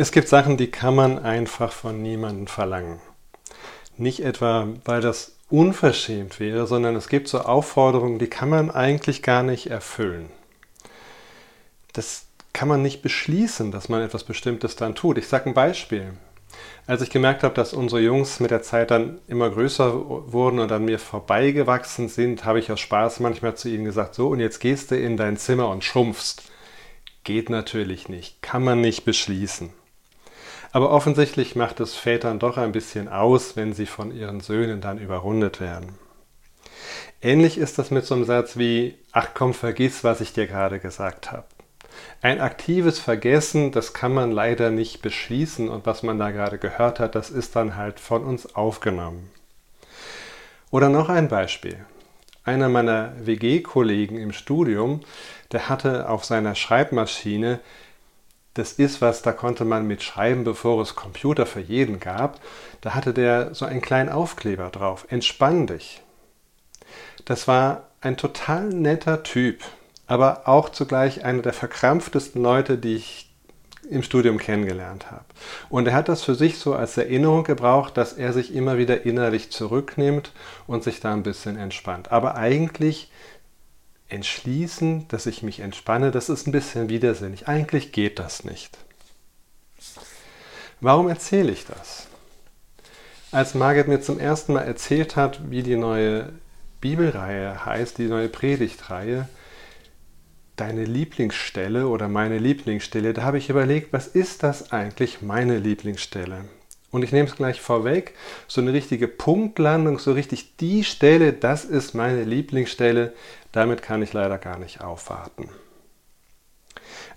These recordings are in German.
Es gibt Sachen, die kann man einfach von niemandem verlangen. Nicht etwa, weil das unverschämt wäre, sondern es gibt so Aufforderungen, die kann man eigentlich gar nicht erfüllen. Das kann man nicht beschließen, dass man etwas Bestimmtes dann tut. Ich sage ein Beispiel. Als ich gemerkt habe, dass unsere Jungs mit der Zeit dann immer größer wurden und an mir vorbeigewachsen sind, habe ich aus Spaß manchmal zu ihnen gesagt, so und jetzt gehst du in dein Zimmer und schrumpfst. Geht natürlich nicht, kann man nicht beschließen. Aber offensichtlich macht es Vätern doch ein bisschen aus, wenn sie von ihren Söhnen dann überrundet werden. Ähnlich ist das mit so einem Satz wie, ach komm, vergiss, was ich dir gerade gesagt habe. Ein aktives Vergessen, das kann man leider nicht beschließen und was man da gerade gehört hat, das ist dann halt von uns aufgenommen. Oder noch ein Beispiel. Einer meiner WG-Kollegen im Studium, der hatte auf seiner Schreibmaschine das ist was, da konnte man mit schreiben, bevor es Computer für jeden gab. Da hatte der so einen kleinen Aufkleber drauf. Entspann dich. Das war ein total netter Typ, aber auch zugleich einer der verkrampftesten Leute, die ich im Studium kennengelernt habe. Und er hat das für sich so als Erinnerung gebraucht, dass er sich immer wieder innerlich zurücknimmt und sich da ein bisschen entspannt. Aber eigentlich entschließen, dass ich mich entspanne, das ist ein bisschen widersinnig. Eigentlich geht das nicht. Warum erzähle ich das? Als Margit mir zum ersten Mal erzählt hat, wie die neue Bibelreihe heißt, die neue Predigtreihe, deine Lieblingsstelle oder meine Lieblingsstelle, da habe ich überlegt, was ist das eigentlich meine Lieblingsstelle? Und ich nehme es gleich vorweg, so eine richtige Punktlandung, so richtig die Stelle, das ist meine Lieblingsstelle, damit kann ich leider gar nicht aufwarten.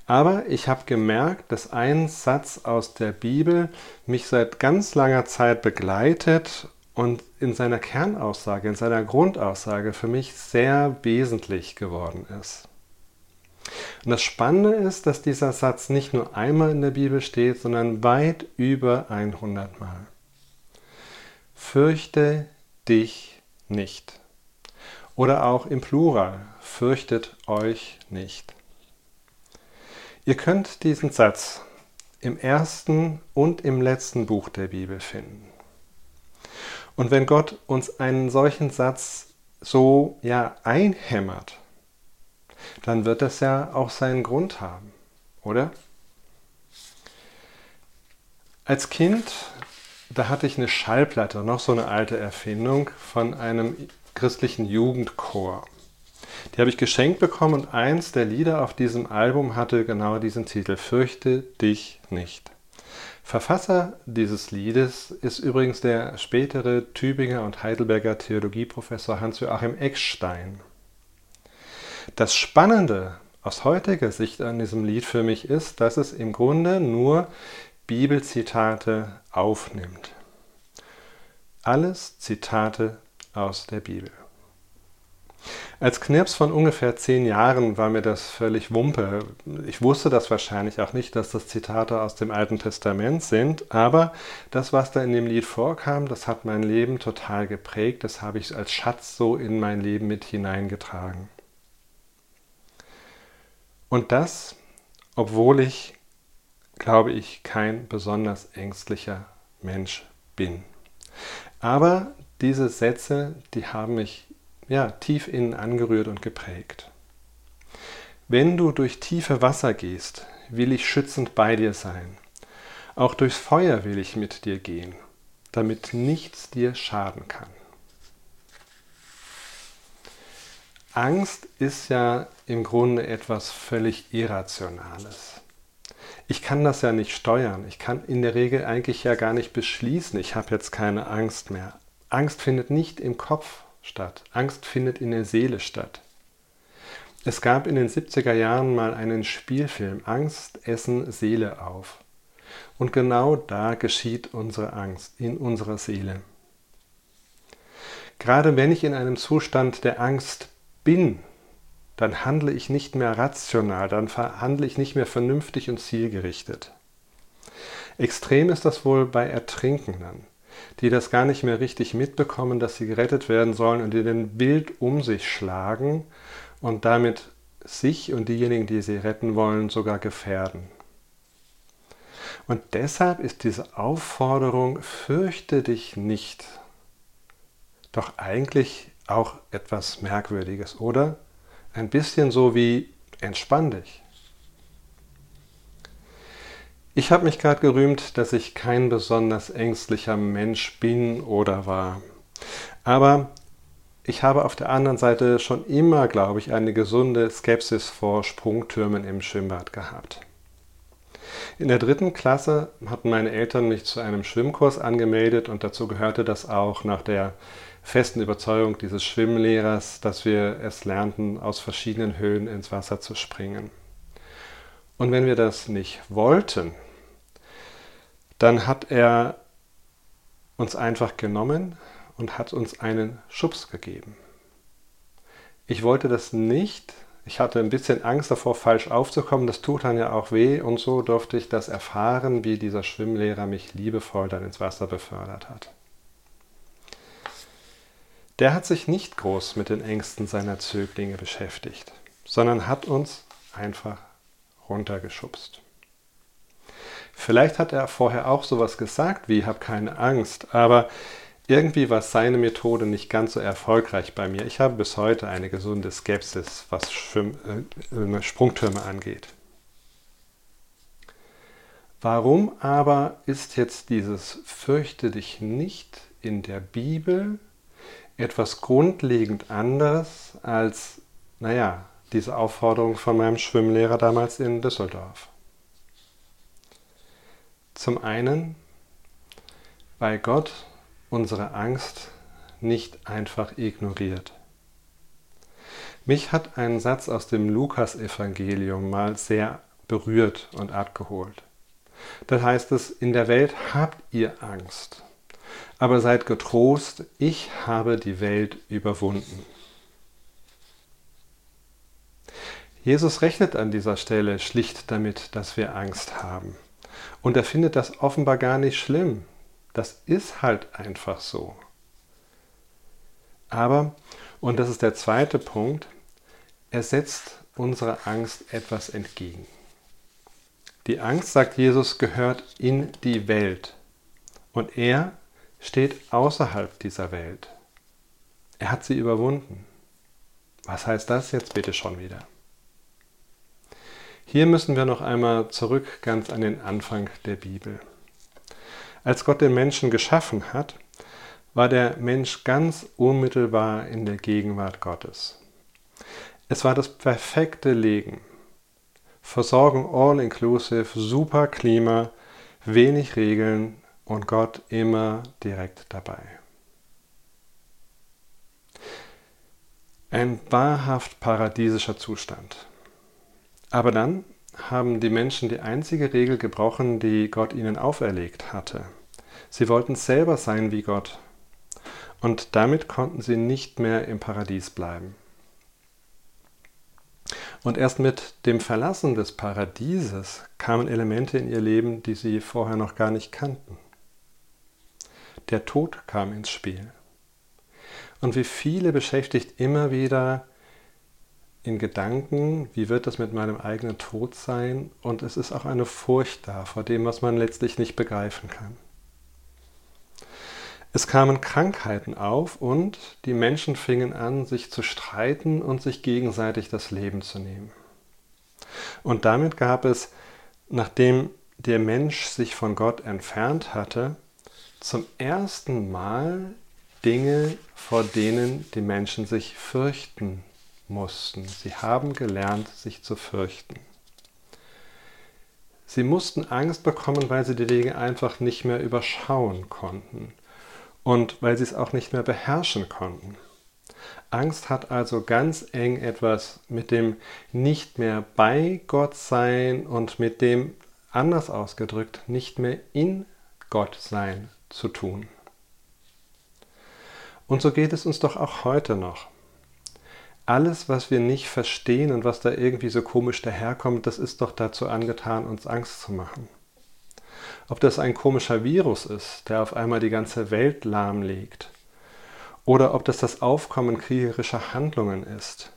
Aber ich habe gemerkt, dass ein Satz aus der Bibel mich seit ganz langer Zeit begleitet und in seiner Kernaussage, in seiner Grundaussage für mich sehr wesentlich geworden ist. Und das Spannende ist, dass dieser Satz nicht nur einmal in der Bibel steht, sondern weit über 100 Mal. Fürchte dich nicht. Oder auch im Plural, fürchtet euch nicht. Ihr könnt diesen Satz im ersten und im letzten Buch der Bibel finden. Und wenn Gott uns einen solchen Satz so ja einhämmert, dann wird das ja auch seinen Grund haben, oder? Als Kind, da hatte ich eine Schallplatte, noch so eine alte Erfindung von einem christlichen Jugendchor. Die habe ich geschenkt bekommen und eins der Lieder auf diesem Album hatte genau diesen Titel Fürchte dich nicht. Verfasser dieses Liedes ist übrigens der spätere Tübinger und Heidelberger Theologieprofessor Hans-Joachim Eckstein. Das Spannende aus heutiger Sicht an diesem Lied für mich ist, dass es im Grunde nur Bibelzitate aufnimmt. Alles Zitate aus der Bibel. Als Knirps von ungefähr zehn Jahren war mir das völlig Wumpe. Ich wusste das wahrscheinlich auch nicht, dass das Zitate aus dem Alten Testament sind, aber das, was da in dem Lied vorkam, das hat mein Leben total geprägt. Das habe ich als Schatz so in mein Leben mit hineingetragen. Und das, obwohl ich, glaube ich, kein besonders ängstlicher Mensch bin. Aber diese Sätze, die haben mich ja, tief innen angerührt und geprägt. Wenn du durch tiefe Wasser gehst, will ich schützend bei dir sein. Auch durchs Feuer will ich mit dir gehen, damit nichts dir schaden kann. Angst ist ja im Grunde etwas völlig Irrationales. Ich kann das ja nicht steuern. Ich kann in der Regel eigentlich ja gar nicht beschließen, ich habe jetzt keine Angst mehr. Angst findet nicht im Kopf statt. Angst findet in der Seele statt. Es gab in den 70er Jahren mal einen Spielfilm Angst, Essen, Seele auf. Und genau da geschieht unsere Angst, in unserer Seele. Gerade wenn ich in einem Zustand der Angst bin, dann handle ich nicht mehr rational, dann handle ich nicht mehr vernünftig und zielgerichtet. Extrem ist das wohl bei Ertrinkenden die das gar nicht mehr richtig mitbekommen, dass sie gerettet werden sollen und die den wild um sich schlagen und damit sich und diejenigen, die sie retten wollen, sogar gefährden. Und deshalb ist diese Aufforderung, fürchte dich nicht, doch eigentlich auch etwas Merkwürdiges, oder? Ein bisschen so wie entspann dich. Ich habe mich gerade gerühmt, dass ich kein besonders ängstlicher Mensch bin oder war. Aber ich habe auf der anderen Seite schon immer, glaube ich, eine gesunde Skepsis vor Sprungtürmen im Schwimmbad gehabt. In der dritten Klasse hatten meine Eltern mich zu einem Schwimmkurs angemeldet und dazu gehörte das auch nach der festen Überzeugung dieses Schwimmlehrers, dass wir es lernten, aus verschiedenen Höhen ins Wasser zu springen. Und wenn wir das nicht wollten, dann hat er uns einfach genommen und hat uns einen Schubs gegeben. Ich wollte das nicht. Ich hatte ein bisschen Angst davor, falsch aufzukommen. Das tut dann ja auch weh. Und so durfte ich das erfahren, wie dieser Schwimmlehrer mich liebevoll dann ins Wasser befördert hat. Der hat sich nicht groß mit den Ängsten seiner Zöglinge beschäftigt, sondern hat uns einfach runtergeschubst. Vielleicht hat er vorher auch sowas gesagt wie, hab keine Angst, aber irgendwie war seine Methode nicht ganz so erfolgreich bei mir. Ich habe bis heute eine gesunde Skepsis, was Schwimm äh, Sprungtürme angeht. Warum aber ist jetzt dieses Fürchte dich nicht in der Bibel etwas grundlegend anderes als, naja, diese Aufforderung von meinem Schwimmlehrer damals in Düsseldorf? Zum einen, weil Gott unsere Angst nicht einfach ignoriert. Mich hat ein Satz aus dem Lukas-Evangelium mal sehr berührt und abgeholt. Da heißt es, in der Welt habt ihr Angst, aber seid getrost, ich habe die Welt überwunden. Jesus rechnet an dieser Stelle schlicht damit, dass wir Angst haben. Und er findet das offenbar gar nicht schlimm. Das ist halt einfach so. Aber, und das ist der zweite Punkt, er setzt unserer Angst etwas entgegen. Die Angst, sagt Jesus, gehört in die Welt. Und er steht außerhalb dieser Welt. Er hat sie überwunden. Was heißt das jetzt bitte schon wieder? Hier müssen wir noch einmal zurück ganz an den Anfang der Bibel. Als Gott den Menschen geschaffen hat, war der Mensch ganz unmittelbar in der Gegenwart Gottes. Es war das perfekte Leben. Versorgung all inclusive, super Klima, wenig Regeln und Gott immer direkt dabei. Ein wahrhaft paradiesischer Zustand. Aber dann haben die Menschen die einzige Regel gebrochen, die Gott ihnen auferlegt hatte. Sie wollten selber sein wie Gott. Und damit konnten sie nicht mehr im Paradies bleiben. Und erst mit dem Verlassen des Paradieses kamen Elemente in ihr Leben, die sie vorher noch gar nicht kannten. Der Tod kam ins Spiel. Und wie viele beschäftigt immer wieder in Gedanken, wie wird das mit meinem eigenen Tod sein? Und es ist auch eine Furcht da vor dem, was man letztlich nicht begreifen kann. Es kamen Krankheiten auf und die Menschen fingen an, sich zu streiten und sich gegenseitig das Leben zu nehmen. Und damit gab es, nachdem der Mensch sich von Gott entfernt hatte, zum ersten Mal Dinge, vor denen die Menschen sich fürchten mussten. Sie haben gelernt, sich zu fürchten. Sie mussten Angst bekommen, weil sie die Wege einfach nicht mehr überschauen konnten und weil sie es auch nicht mehr beherrschen konnten. Angst hat also ganz eng etwas mit dem nicht mehr bei Gott sein und mit dem, anders ausgedrückt, nicht mehr in Gott sein zu tun. Und so geht es uns doch auch heute noch alles, was wir nicht verstehen und was da irgendwie so komisch daherkommt, das ist doch dazu angetan, uns Angst zu machen. Ob das ein komischer Virus ist, der auf einmal die ganze Welt lahmlegt, oder ob das das Aufkommen kriegerischer Handlungen ist,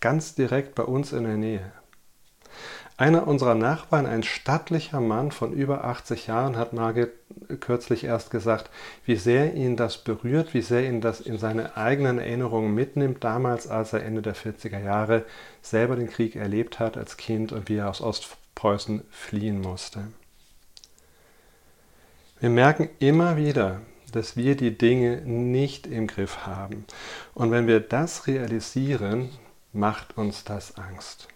ganz direkt bei uns in der Nähe. Einer unserer Nachbarn, ein stattlicher Mann von über 80 Jahren, hat Margit kürzlich erst gesagt, wie sehr ihn das berührt, wie sehr ihn das in seine eigenen Erinnerungen mitnimmt, damals, als er Ende der 40er Jahre selber den Krieg erlebt hat als Kind und wie er aus Ostpreußen fliehen musste. Wir merken immer wieder, dass wir die Dinge nicht im Griff haben. Und wenn wir das realisieren, macht uns das Angst.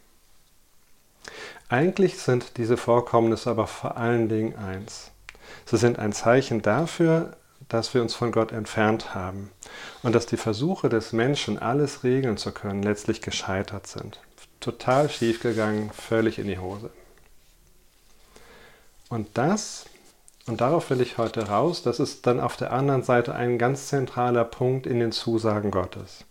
Eigentlich sind diese Vorkommnisse aber vor allen Dingen eins. Sie sind ein Zeichen dafür, dass wir uns von Gott entfernt haben und dass die Versuche des Menschen, alles regeln zu können, letztlich gescheitert sind. Total schiefgegangen, völlig in die Hose. Und das, und darauf will ich heute raus, das ist dann auf der anderen Seite ein ganz zentraler Punkt in den Zusagen Gottes.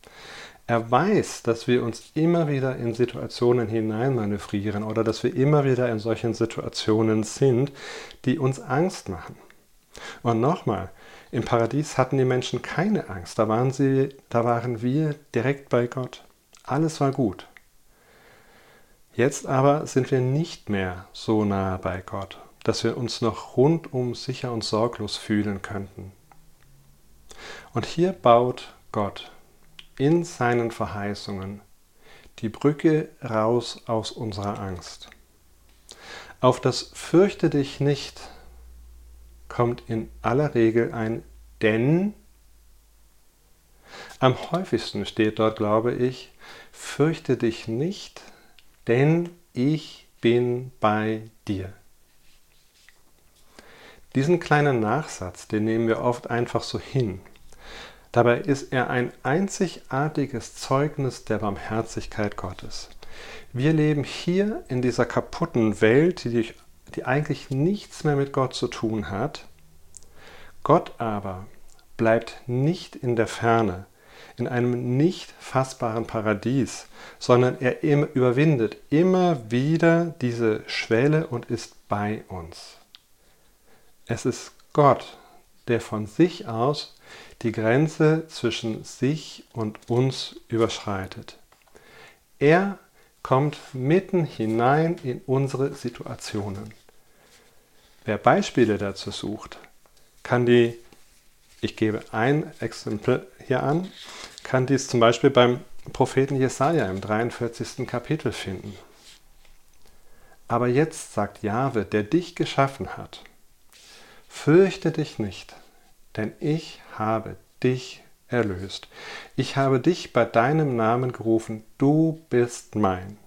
Er weiß, dass wir uns immer wieder in Situationen hineinmanövrieren oder dass wir immer wieder in solchen Situationen sind, die uns Angst machen. Und nochmal, im Paradies hatten die Menschen keine Angst, da waren, sie, da waren wir direkt bei Gott. Alles war gut. Jetzt aber sind wir nicht mehr so nahe bei Gott, dass wir uns noch rundum sicher und sorglos fühlen könnten. Und hier baut Gott in seinen Verheißungen die Brücke raus aus unserer Angst. Auf das Fürchte dich nicht kommt in aller Regel ein denn. Am häufigsten steht dort, glaube ich, fürchte dich nicht, denn ich bin bei dir. Diesen kleinen Nachsatz, den nehmen wir oft einfach so hin. Dabei ist er ein einzigartiges Zeugnis der Barmherzigkeit Gottes. Wir leben hier in dieser kaputten Welt, die, die eigentlich nichts mehr mit Gott zu tun hat. Gott aber bleibt nicht in der Ferne, in einem nicht fassbaren Paradies, sondern er überwindet immer wieder diese Schwelle und ist bei uns. Es ist Gott, der von sich aus die Grenze zwischen sich und uns überschreitet. Er kommt mitten hinein in unsere Situationen. Wer Beispiele dazu sucht, kann die, ich gebe ein Exempel hier an, kann dies zum Beispiel beim Propheten Jesaja im 43. Kapitel finden. Aber jetzt sagt Jahwe, der dich geschaffen hat, fürchte dich nicht, denn ich habe dich erlöst. Ich habe dich bei deinem Namen gerufen, du bist mein.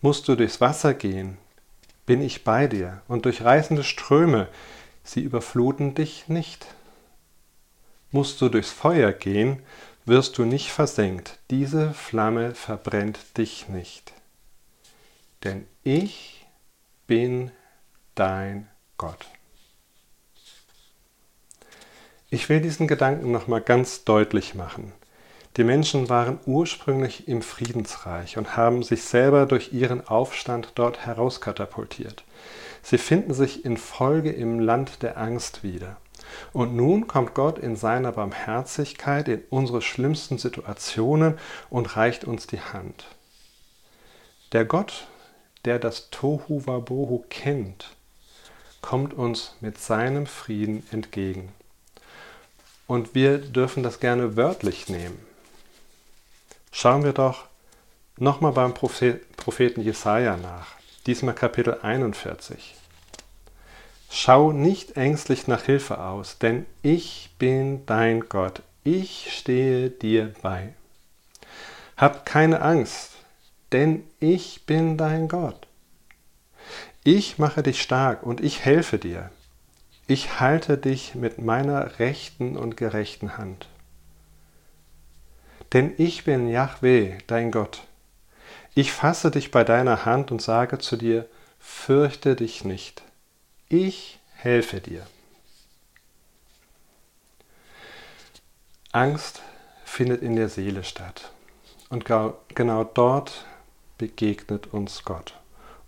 Musst du durchs Wasser gehen, bin ich bei dir, und durch reißende Ströme, sie überfluten dich nicht. Musst du durchs Feuer gehen, wirst du nicht versenkt, diese Flamme verbrennt dich nicht. Denn ich bin dein Gott. Ich will diesen Gedanken nochmal ganz deutlich machen. Die Menschen waren ursprünglich im Friedensreich und haben sich selber durch ihren Aufstand dort herauskatapultiert. Sie finden sich in Folge im Land der Angst wieder. Und nun kommt Gott in seiner Barmherzigkeit in unsere schlimmsten Situationen und reicht uns die Hand. Der Gott, der das Tohu Wabohu kennt, kommt uns mit seinem Frieden entgegen. Und wir dürfen das gerne wörtlich nehmen. Schauen wir doch nochmal beim Propheten Jesaja nach, diesmal Kapitel 41. Schau nicht ängstlich nach Hilfe aus, denn ich bin dein Gott, ich stehe dir bei. Hab keine Angst, denn ich bin dein Gott. Ich mache dich stark und ich helfe dir. Ich halte dich mit meiner rechten und gerechten Hand. Denn ich bin Yahweh, dein Gott. Ich fasse dich bei deiner Hand und sage zu dir, fürchte dich nicht. Ich helfe dir. Angst findet in der Seele statt. Und genau dort begegnet uns Gott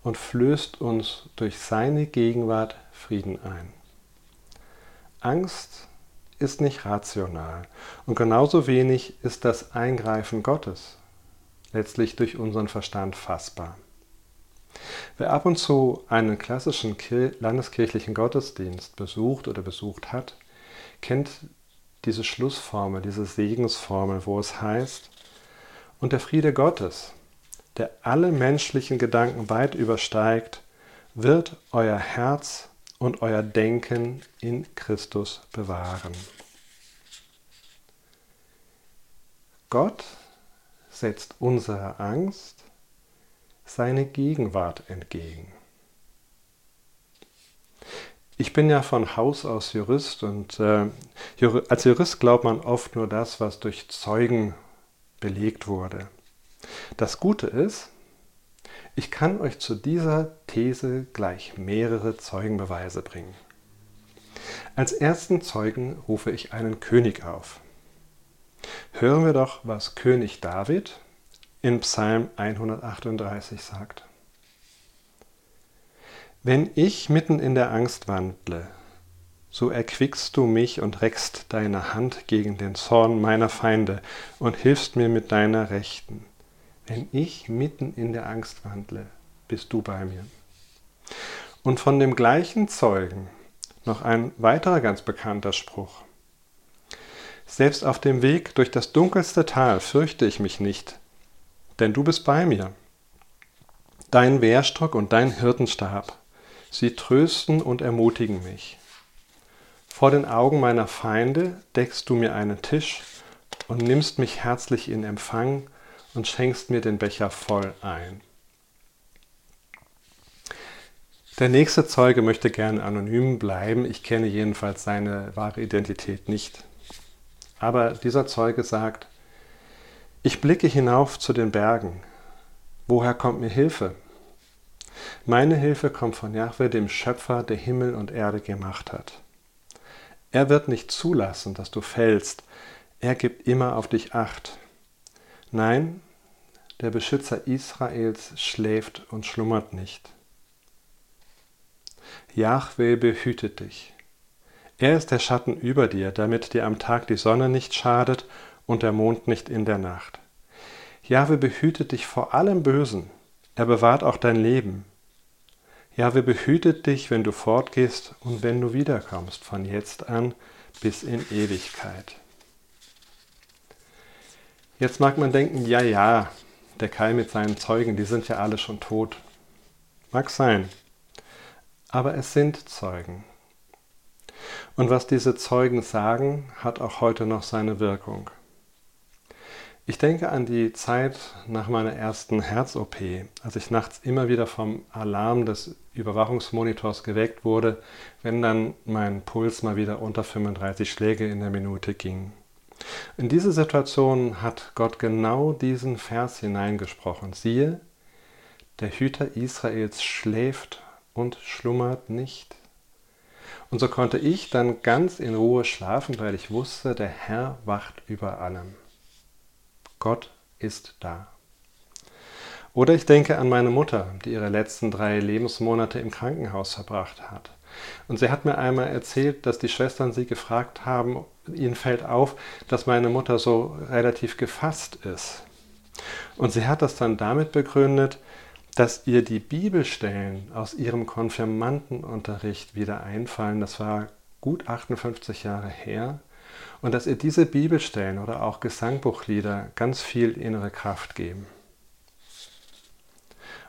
und flößt uns durch seine Gegenwart Frieden ein. Angst ist nicht rational und genauso wenig ist das Eingreifen Gottes letztlich durch unseren Verstand fassbar. Wer ab und zu einen klassischen landeskirchlichen Gottesdienst besucht oder besucht hat, kennt diese Schlussformel, diese Segensformel, wo es heißt, und der Friede Gottes, der alle menschlichen Gedanken weit übersteigt, wird euer Herz und euer Denken in Christus bewahren. Gott setzt unserer Angst seine Gegenwart entgegen. Ich bin ja von Haus aus Jurist und äh, als Jurist glaubt man oft nur das, was durch Zeugen belegt wurde. Das Gute ist, ich kann euch zu dieser These gleich mehrere Zeugenbeweise bringen. Als ersten Zeugen rufe ich einen König auf. Hören wir doch, was König David in Psalm 138 sagt. Wenn ich mitten in der Angst wandle, so erquickst du mich und reckst deine Hand gegen den Zorn meiner Feinde und hilfst mir mit deiner Rechten. Wenn ich mitten in der Angst wandle, bist du bei mir. Und von dem gleichen Zeugen noch ein weiterer ganz bekannter Spruch. Selbst auf dem Weg durch das dunkelste Tal fürchte ich mich nicht, denn du bist bei mir. Dein Wehrstock und dein Hirtenstab, sie trösten und ermutigen mich. Vor den Augen meiner Feinde deckst du mir einen Tisch und nimmst mich herzlich in Empfang und schenkst mir den Becher voll ein. Der nächste Zeuge möchte gerne anonym bleiben. Ich kenne jedenfalls seine wahre Identität nicht. Aber dieser Zeuge sagt, ich blicke hinauf zu den Bergen. Woher kommt mir Hilfe? Meine Hilfe kommt von Jahwe, dem Schöpfer, der Himmel und Erde gemacht hat. Er wird nicht zulassen, dass du fällst. Er gibt immer auf dich acht. Nein, der Beschützer Israels schläft und schlummert nicht. Jahwe behütet dich. Er ist der Schatten über dir, damit dir am Tag die Sonne nicht schadet und der Mond nicht in der Nacht. Jahwe behütet dich vor allem Bösen. Er bewahrt auch dein Leben. Jahwe behütet dich, wenn du fortgehst und wenn du wiederkommst, von jetzt an bis in Ewigkeit. Jetzt mag man denken, ja, ja, der Kai mit seinen Zeugen, die sind ja alle schon tot. Mag sein. Aber es sind Zeugen. Und was diese Zeugen sagen, hat auch heute noch seine Wirkung. Ich denke an die Zeit nach meiner ersten Herz-OP, als ich nachts immer wieder vom Alarm des Überwachungsmonitors geweckt wurde, wenn dann mein Puls mal wieder unter 35 Schläge in der Minute ging. In diese Situation hat Gott genau diesen Vers hineingesprochen. Siehe, der Hüter Israels schläft und schlummert nicht. Und so konnte ich dann ganz in Ruhe schlafen, weil ich wusste, der Herr wacht über allem. Gott ist da. Oder ich denke an meine Mutter, die ihre letzten drei Lebensmonate im Krankenhaus verbracht hat. Und sie hat mir einmal erzählt, dass die Schwestern sie gefragt haben, ihnen fällt auf, dass meine Mutter so relativ gefasst ist. Und sie hat das dann damit begründet, dass ihr die Bibelstellen aus ihrem Konfirmandenunterricht wieder einfallen. Das war gut 58 Jahre her und dass ihr diese Bibelstellen oder auch Gesangbuchlieder ganz viel innere Kraft geben.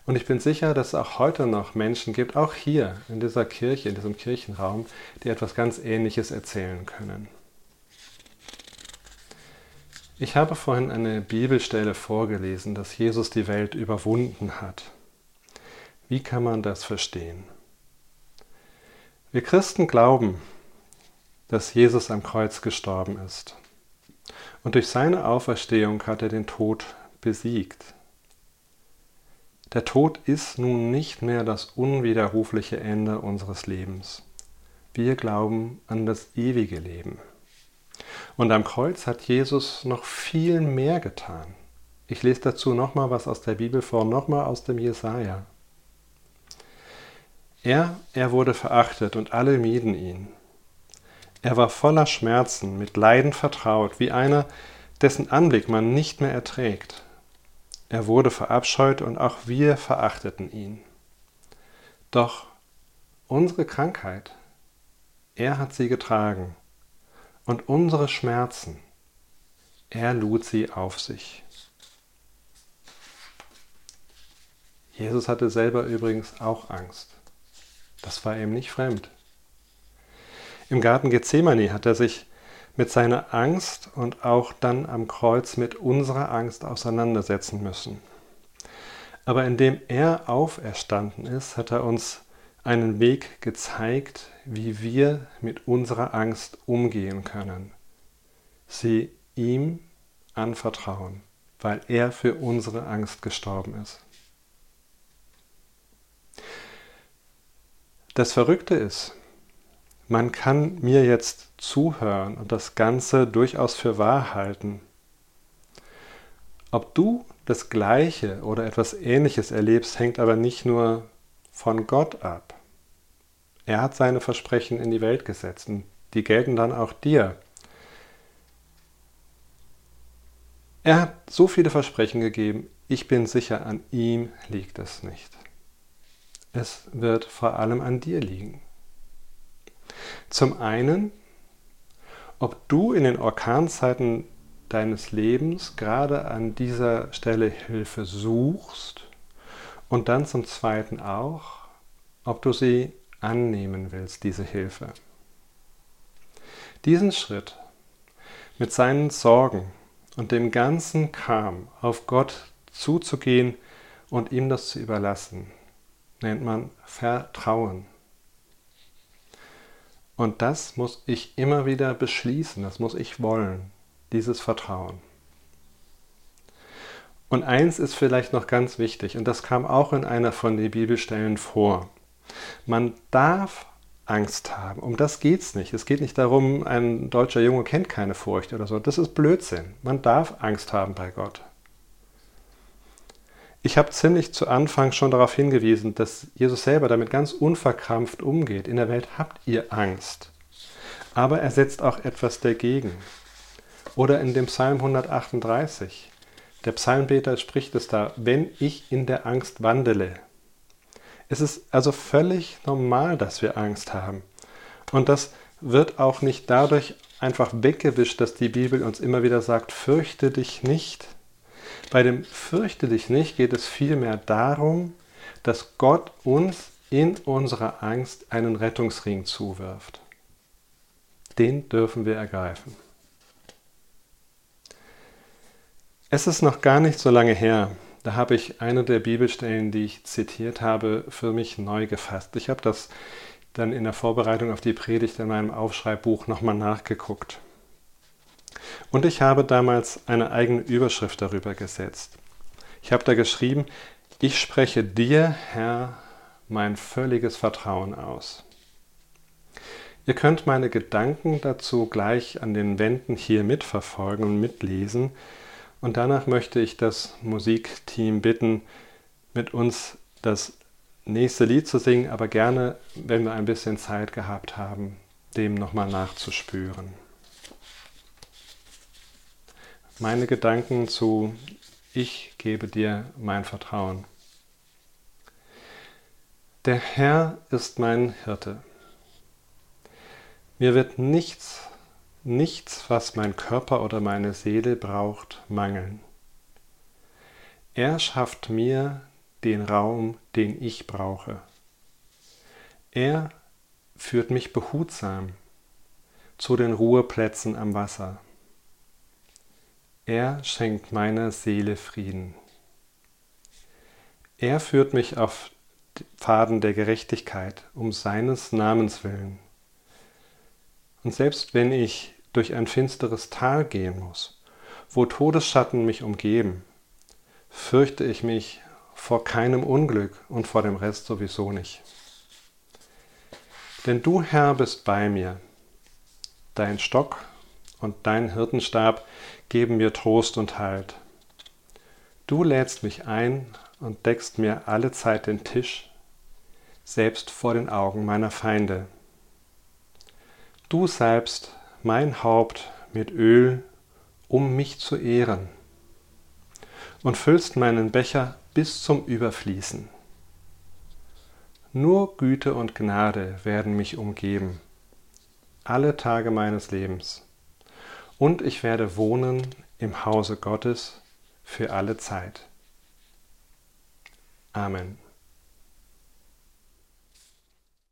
Und ich bin sicher, dass es auch heute noch Menschen gibt, auch hier in dieser Kirche, in diesem Kirchenraum, die etwas ganz Ähnliches erzählen können. Ich habe vorhin eine Bibelstelle vorgelesen, dass Jesus die Welt überwunden hat. Wie kann man das verstehen? Wir Christen glauben, dass Jesus am Kreuz gestorben ist. Und durch seine Auferstehung hat er den Tod besiegt. Der Tod ist nun nicht mehr das unwiderrufliche Ende unseres Lebens. Wir glauben an das ewige Leben. Und am Kreuz hat Jesus noch viel mehr getan. Ich lese dazu nochmal was aus der Bibel vor, nochmal aus dem Jesaja. Er, er wurde verachtet und alle mieden ihn. Er war voller Schmerzen, mit Leiden vertraut, wie einer, dessen Anblick man nicht mehr erträgt. Er wurde verabscheut und auch wir verachteten ihn. Doch unsere Krankheit, er hat sie getragen und unsere Schmerzen, er lud sie auf sich. Jesus hatte selber übrigens auch Angst. Das war ihm nicht fremd. Im Garten Gethsemane hat er sich mit seiner Angst und auch dann am Kreuz mit unserer Angst auseinandersetzen müssen. Aber indem er auferstanden ist, hat er uns einen Weg gezeigt, wie wir mit unserer Angst umgehen können. Sie ihm anvertrauen, weil er für unsere Angst gestorben ist. Das Verrückte ist, man kann mir jetzt zuhören und das Ganze durchaus für wahr halten. Ob du das Gleiche oder etwas Ähnliches erlebst, hängt aber nicht nur von Gott ab. Er hat seine Versprechen in die Welt gesetzt und die gelten dann auch dir. Er hat so viele Versprechen gegeben, ich bin sicher, an ihm liegt es nicht. Es wird vor allem an dir liegen. Zum einen, ob du in den Orkanzeiten deines Lebens gerade an dieser Stelle Hilfe suchst und dann zum zweiten auch, ob du sie annehmen willst, diese Hilfe. Diesen Schritt mit seinen Sorgen und dem ganzen Kram auf Gott zuzugehen und ihm das zu überlassen, nennt man Vertrauen. Und das muss ich immer wieder beschließen, das muss ich wollen, dieses Vertrauen. Und eins ist vielleicht noch ganz wichtig, und das kam auch in einer von den Bibelstellen vor. Man darf Angst haben. Um das geht es nicht. Es geht nicht darum, ein deutscher Junge kennt keine Furcht oder so. Das ist Blödsinn. Man darf Angst haben bei Gott. Ich habe ziemlich zu Anfang schon darauf hingewiesen, dass Jesus selber damit ganz unverkrampft umgeht. In der Welt habt ihr Angst. Aber er setzt auch etwas dagegen. Oder in dem Psalm 138. Der Psalmbeter spricht es da, wenn ich in der Angst wandele. Es ist also völlig normal, dass wir Angst haben. Und das wird auch nicht dadurch einfach weggewischt, dass die Bibel uns immer wieder sagt, fürchte dich nicht. Bei dem Fürchte dich nicht geht es vielmehr darum, dass Gott uns in unserer Angst einen Rettungsring zuwirft. Den dürfen wir ergreifen. Es ist noch gar nicht so lange her, da habe ich eine der Bibelstellen, die ich zitiert habe, für mich neu gefasst. Ich habe das dann in der Vorbereitung auf die Predigt in meinem Aufschreibbuch nochmal nachgeguckt. Und ich habe damals eine eigene Überschrift darüber gesetzt. Ich habe da geschrieben, ich spreche dir, Herr, mein völliges Vertrauen aus. Ihr könnt meine Gedanken dazu gleich an den Wänden hier mitverfolgen und mitlesen. Und danach möchte ich das Musikteam bitten, mit uns das nächste Lied zu singen, aber gerne, wenn wir ein bisschen Zeit gehabt haben, dem nochmal nachzuspüren meine Gedanken zu Ich gebe dir mein Vertrauen. Der Herr ist mein Hirte. Mir wird nichts, nichts, was mein Körper oder meine Seele braucht, mangeln. Er schafft mir den Raum, den ich brauche. Er führt mich behutsam zu den Ruheplätzen am Wasser. Er schenkt meiner Seele Frieden. Er führt mich auf Pfaden der Gerechtigkeit um seines Namens willen. Und selbst wenn ich durch ein finsteres Tal gehen muss, wo Todesschatten mich umgeben, fürchte ich mich vor keinem Unglück und vor dem Rest sowieso nicht. Denn du, Herr, bist bei mir. Dein Stock und dein Hirtenstab geben mir Trost und Halt. Du lädst mich ein und deckst mir alle Zeit den Tisch, selbst vor den Augen meiner Feinde. Du salbst mein Haupt mit Öl, um mich zu ehren, und füllst meinen Becher bis zum Überfließen. Nur Güte und Gnade werden mich umgeben, alle Tage meines Lebens, und ich werde wohnen im Hause Gottes für alle Zeit. Amen.